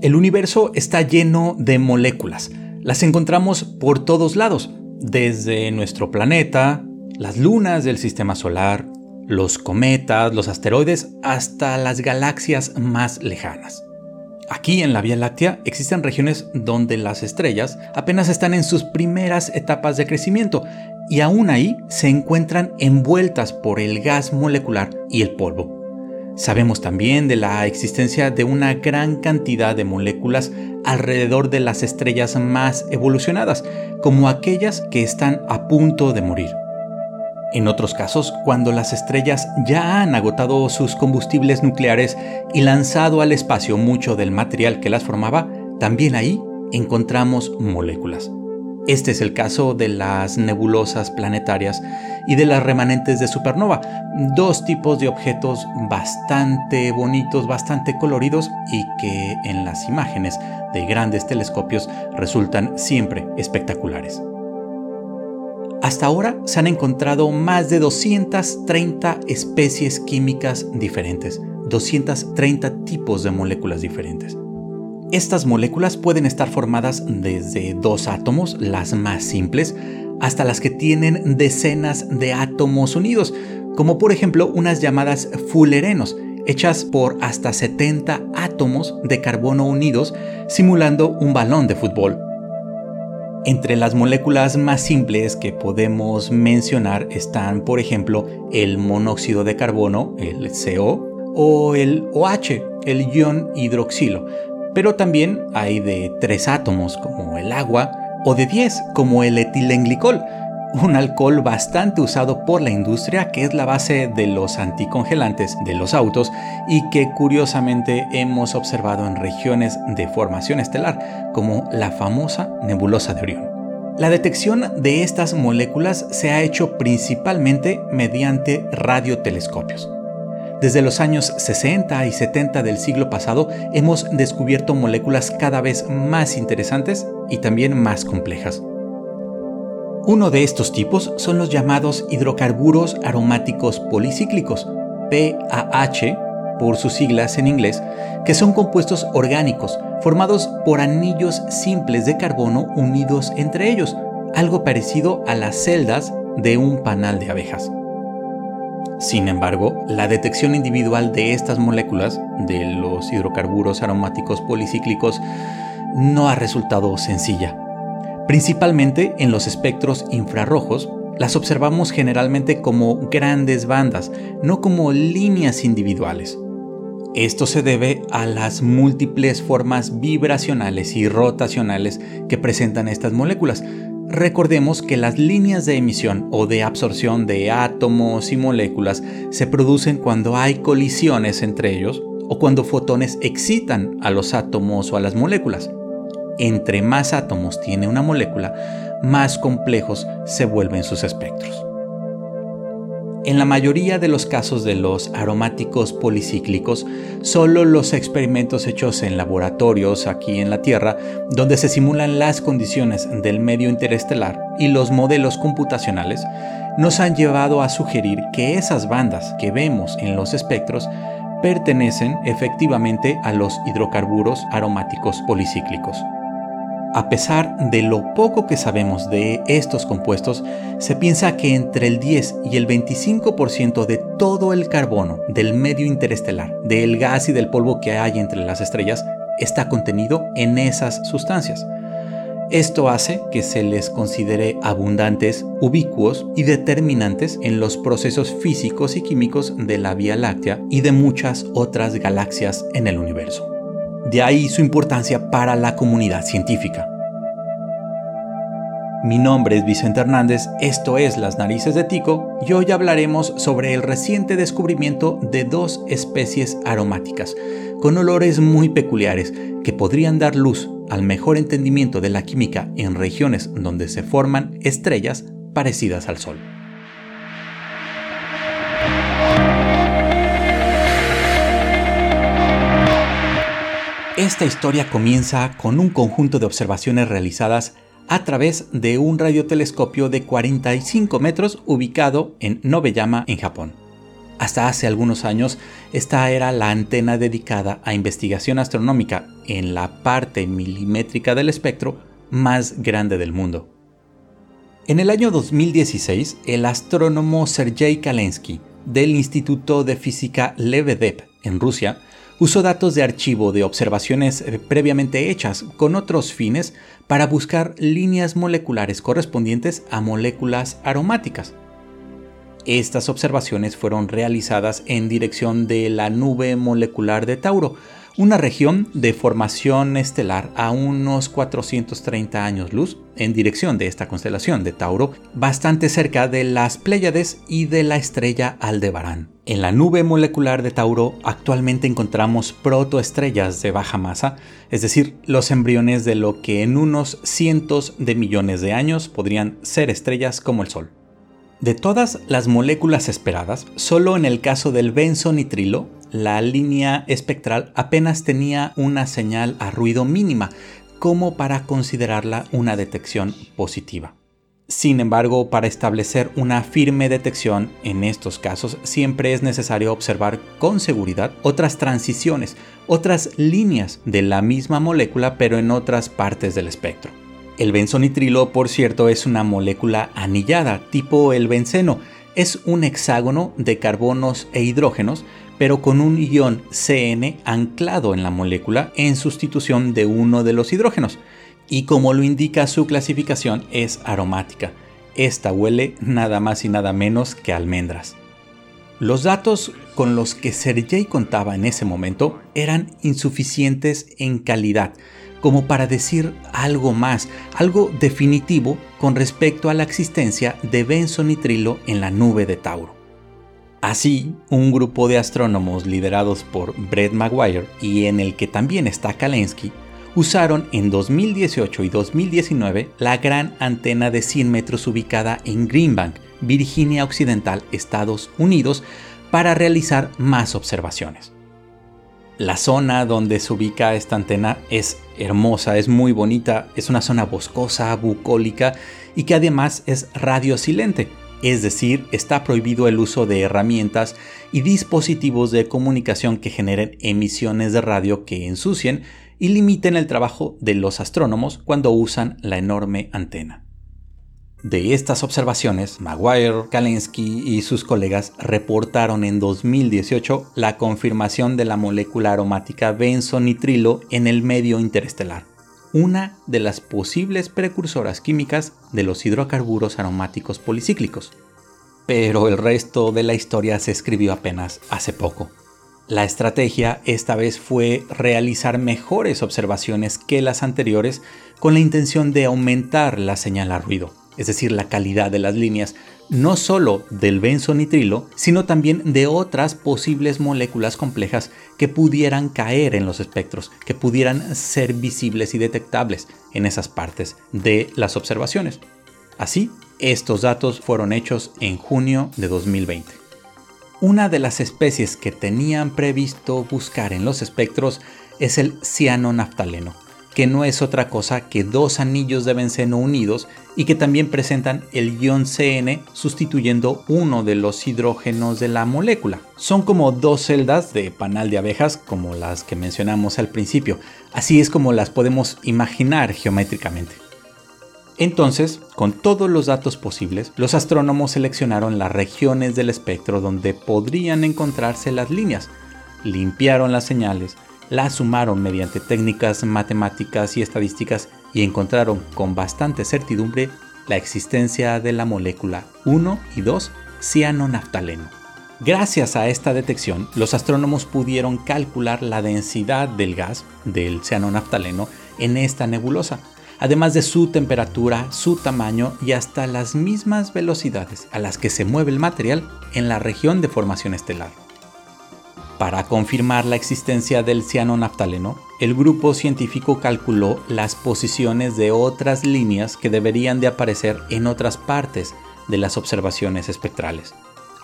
El universo está lleno de moléculas. Las encontramos por todos lados, desde nuestro planeta, las lunas del sistema solar, los cometas, los asteroides, hasta las galaxias más lejanas. Aquí en la Vía Láctea existen regiones donde las estrellas apenas están en sus primeras etapas de crecimiento y aún ahí se encuentran envueltas por el gas molecular y el polvo. Sabemos también de la existencia de una gran cantidad de moléculas alrededor de las estrellas más evolucionadas, como aquellas que están a punto de morir. En otros casos, cuando las estrellas ya han agotado sus combustibles nucleares y lanzado al espacio mucho del material que las formaba, también ahí encontramos moléculas. Este es el caso de las nebulosas planetarias y de las remanentes de supernova, dos tipos de objetos bastante bonitos, bastante coloridos y que en las imágenes de grandes telescopios resultan siempre espectaculares. Hasta ahora se han encontrado más de 230 especies químicas diferentes, 230 tipos de moléculas diferentes. Estas moléculas pueden estar formadas desde dos átomos, las más simples, hasta las que tienen decenas de átomos unidos, como por ejemplo unas llamadas fullerenos, hechas por hasta 70 átomos de carbono unidos, simulando un balón de fútbol. Entre las moléculas más simples que podemos mencionar están, por ejemplo, el monóxido de carbono, el CO, o el OH, el ion hidroxilo, pero también hay de tres átomos como el agua o de 10 como el etilenglicol, un alcohol bastante usado por la industria que es la base de los anticongelantes de los autos y que curiosamente hemos observado en regiones de formación estelar como la famosa nebulosa de Orión. La detección de estas moléculas se ha hecho principalmente mediante radiotelescopios. Desde los años 60 y 70 del siglo pasado hemos descubierto moléculas cada vez más interesantes y también más complejas. Uno de estos tipos son los llamados hidrocarburos aromáticos policíclicos, PAH por sus siglas en inglés, que son compuestos orgánicos formados por anillos simples de carbono unidos entre ellos, algo parecido a las celdas de un panal de abejas. Sin embargo, la detección individual de estas moléculas, de los hidrocarburos aromáticos policíclicos, no ha resultado sencilla. Principalmente en los espectros infrarrojos, las observamos generalmente como grandes bandas, no como líneas individuales. Esto se debe a las múltiples formas vibracionales y rotacionales que presentan estas moléculas, Recordemos que las líneas de emisión o de absorción de átomos y moléculas se producen cuando hay colisiones entre ellos o cuando fotones excitan a los átomos o a las moléculas. Entre más átomos tiene una molécula, más complejos se vuelven sus espectros. En la mayoría de los casos de los aromáticos policíclicos, solo los experimentos hechos en laboratorios aquí en la Tierra, donde se simulan las condiciones del medio interestelar y los modelos computacionales, nos han llevado a sugerir que esas bandas que vemos en los espectros pertenecen efectivamente a los hidrocarburos aromáticos policíclicos. A pesar de lo poco que sabemos de estos compuestos, se piensa que entre el 10 y el 25% de todo el carbono del medio interestelar, del gas y del polvo que hay entre las estrellas, está contenido en esas sustancias. Esto hace que se les considere abundantes, ubicuos y determinantes en los procesos físicos y químicos de la Vía Láctea y de muchas otras galaxias en el universo. De ahí su importancia para la comunidad científica. Mi nombre es Vicente Hernández, esto es Las Narices de Tico y hoy hablaremos sobre el reciente descubrimiento de dos especies aromáticas con olores muy peculiares que podrían dar luz al mejor entendimiento de la química en regiones donde se forman estrellas parecidas al Sol. Esta historia comienza con un conjunto de observaciones realizadas a través de un radiotelescopio de 45 metros ubicado en Nobeyama, en Japón. Hasta hace algunos años, esta era la antena dedicada a investigación astronómica en la parte milimétrica del espectro más grande del mundo. En el año 2016, el astrónomo Sergei Kalensky del Instituto de Física Lebedev en Rusia usó datos de archivo de observaciones eh, previamente hechas con otros fines para buscar líneas moleculares correspondientes a moléculas aromáticas. Estas observaciones fueron realizadas en dirección de la nube molecular de Tauro, una región de formación estelar a unos 430 años luz en dirección de esta constelación de Tauro, bastante cerca de las Pléyades y de la estrella Aldebarán. En la nube molecular de Tauro actualmente encontramos protoestrellas de baja masa, es decir, los embriones de lo que en unos cientos de millones de años podrían ser estrellas como el Sol. De todas las moléculas esperadas, solo en el caso del benzonitrilo, la línea espectral apenas tenía una señal a ruido mínima como para considerarla una detección positiva. Sin embargo, para establecer una firme detección en estos casos siempre es necesario observar con seguridad otras transiciones, otras líneas de la misma molécula pero en otras partes del espectro. El benzonitrilo, por cierto, es una molécula anillada, tipo el benceno. Es un hexágono de carbonos e hidrógenos, pero con un ion CN anclado en la molécula en sustitución de uno de los hidrógenos. Y como lo indica su clasificación, es aromática. Esta huele nada más y nada menos que almendras. Los datos con los que Sergei contaba en ese momento eran insuficientes en calidad, como para decir algo más, algo definitivo con respecto a la existencia de benzonitrilo en la nube de Tauro. Así, un grupo de astrónomos liderados por Brett Maguire y en el que también está Kalensky, usaron en 2018 y 2019 la gran antena de 100 metros ubicada en Greenbank, Virginia Occidental, Estados Unidos, para realizar más observaciones. La zona donde se ubica esta antena es hermosa, es muy bonita, es una zona boscosa, bucólica y que además es radiosilente, es decir, está prohibido el uso de herramientas y dispositivos de comunicación que generen emisiones de radio que ensucien y limiten el trabajo de los astrónomos cuando usan la enorme antena. De estas observaciones, Maguire, Kalensky y sus colegas reportaron en 2018 la confirmación de la molécula aromática benzonitrilo en el medio interestelar, una de las posibles precursoras químicas de los hidrocarburos aromáticos policíclicos. Pero el resto de la historia se escribió apenas hace poco. La estrategia esta vez fue realizar mejores observaciones que las anteriores con la intención de aumentar la señal a ruido es decir, la calidad de las líneas, no solo del benzonitrilo, sino también de otras posibles moléculas complejas que pudieran caer en los espectros, que pudieran ser visibles y detectables en esas partes de las observaciones. Así, estos datos fueron hechos en junio de 2020. Una de las especies que tenían previsto buscar en los espectros es el cianonaftaleno, que no es otra cosa que dos anillos de benceno unidos y que también presentan el ion CN sustituyendo uno de los hidrógenos de la molécula. Son como dos celdas de panal de abejas como las que mencionamos al principio, así es como las podemos imaginar geométricamente. Entonces, con todos los datos posibles, los astrónomos seleccionaron las regiones del espectro donde podrían encontrarse las líneas, limpiaron las señales, la sumaron mediante técnicas matemáticas y estadísticas y encontraron con bastante certidumbre la existencia de la molécula 1 y 2 cianonaftaleno. Gracias a esta detección, los astrónomos pudieron calcular la densidad del gas del cianonaftaleno en esta nebulosa, además de su temperatura, su tamaño y hasta las mismas velocidades a las que se mueve el material en la región de formación estelar. Para confirmar la existencia del cianonaftaleno, el grupo científico calculó las posiciones de otras líneas que deberían de aparecer en otras partes de las observaciones espectrales.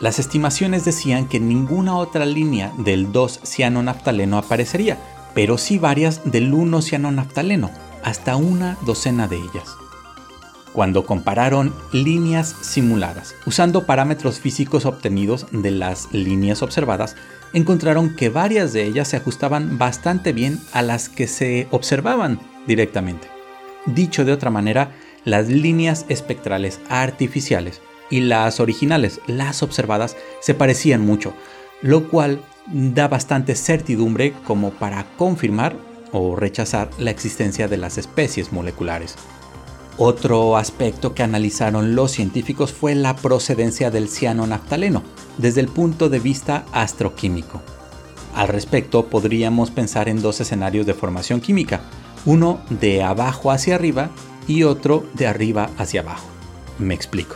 Las estimaciones decían que ninguna otra línea del 2-cianonaftaleno aparecería, pero sí varias del 1-cianonaftaleno, hasta una docena de ellas. Cuando compararon líneas simuladas. Usando parámetros físicos obtenidos de las líneas observadas, encontraron que varias de ellas se ajustaban bastante bien a las que se observaban directamente. Dicho de otra manera, las líneas espectrales artificiales y las originales, las observadas, se parecían mucho, lo cual da bastante certidumbre como para confirmar o rechazar la existencia de las especies moleculares. Otro aspecto que analizaron los científicos fue la procedencia del ciano naftaleno desde el punto de vista astroquímico. Al respecto, podríamos pensar en dos escenarios de formación química, uno de abajo hacia arriba y otro de arriba hacia abajo. Me explico.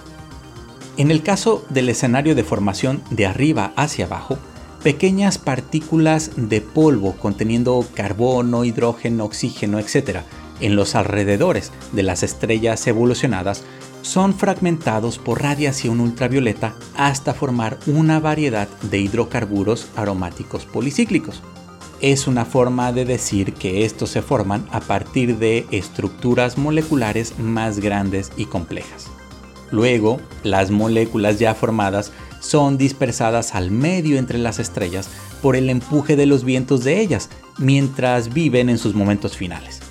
En el caso del escenario de formación de arriba hacia abajo, pequeñas partículas de polvo conteniendo carbono, hidrógeno, oxígeno, etc., en los alrededores de las estrellas evolucionadas son fragmentados por radiación ultravioleta hasta formar una variedad de hidrocarburos aromáticos policíclicos. Es una forma de decir que estos se forman a partir de estructuras moleculares más grandes y complejas. Luego, las moléculas ya formadas son dispersadas al medio entre las estrellas por el empuje de los vientos de ellas, mientras viven en sus momentos finales.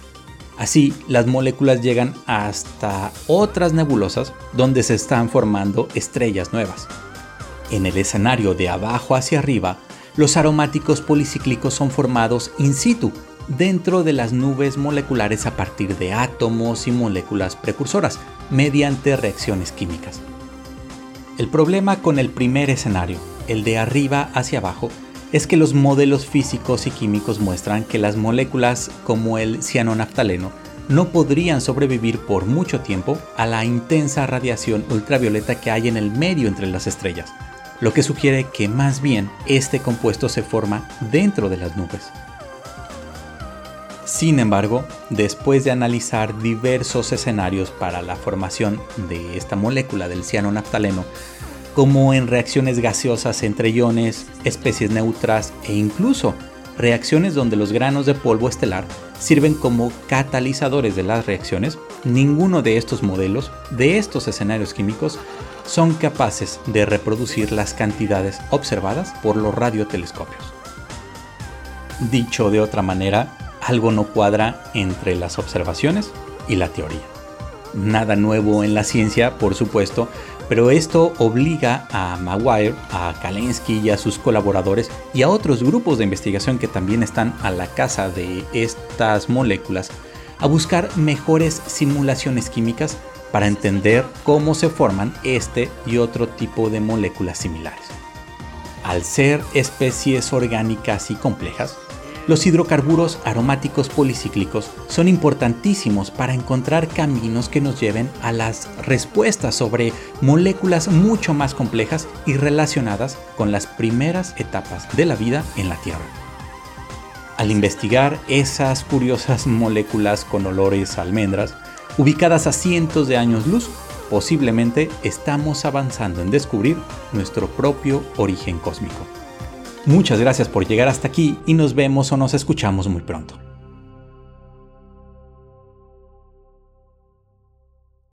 Así, las moléculas llegan hasta otras nebulosas donde se están formando estrellas nuevas. En el escenario de abajo hacia arriba, los aromáticos policíclicos son formados in situ, dentro de las nubes moleculares a partir de átomos y moléculas precursoras, mediante reacciones químicas. El problema con el primer escenario, el de arriba hacia abajo, es que los modelos físicos y químicos muestran que las moléculas como el cianonaftaleno no podrían sobrevivir por mucho tiempo a la intensa radiación ultravioleta que hay en el medio entre las estrellas, lo que sugiere que más bien este compuesto se forma dentro de las nubes. Sin embargo, después de analizar diversos escenarios para la formación de esta molécula del cianonaftaleno, como en reacciones gaseosas entre iones, especies neutras e incluso reacciones donde los granos de polvo estelar sirven como catalizadores de las reacciones, ninguno de estos modelos, de estos escenarios químicos, son capaces de reproducir las cantidades observadas por los radiotelescopios. Dicho de otra manera, algo no cuadra entre las observaciones y la teoría. Nada nuevo en la ciencia, por supuesto, pero esto obliga a Maguire, a Kalensky y a sus colaboradores y a otros grupos de investigación que también están a la casa de estas moléculas a buscar mejores simulaciones químicas para entender cómo se forman este y otro tipo de moléculas similares. Al ser especies orgánicas y complejas, los hidrocarburos aromáticos policíclicos son importantísimos para encontrar caminos que nos lleven a las respuestas sobre moléculas mucho más complejas y relacionadas con las primeras etapas de la vida en la Tierra. Al investigar esas curiosas moléculas con olores almendras, ubicadas a cientos de años luz, posiblemente estamos avanzando en descubrir nuestro propio origen cósmico. Muchas gracias por llegar hasta aquí y nos vemos o nos escuchamos muy pronto.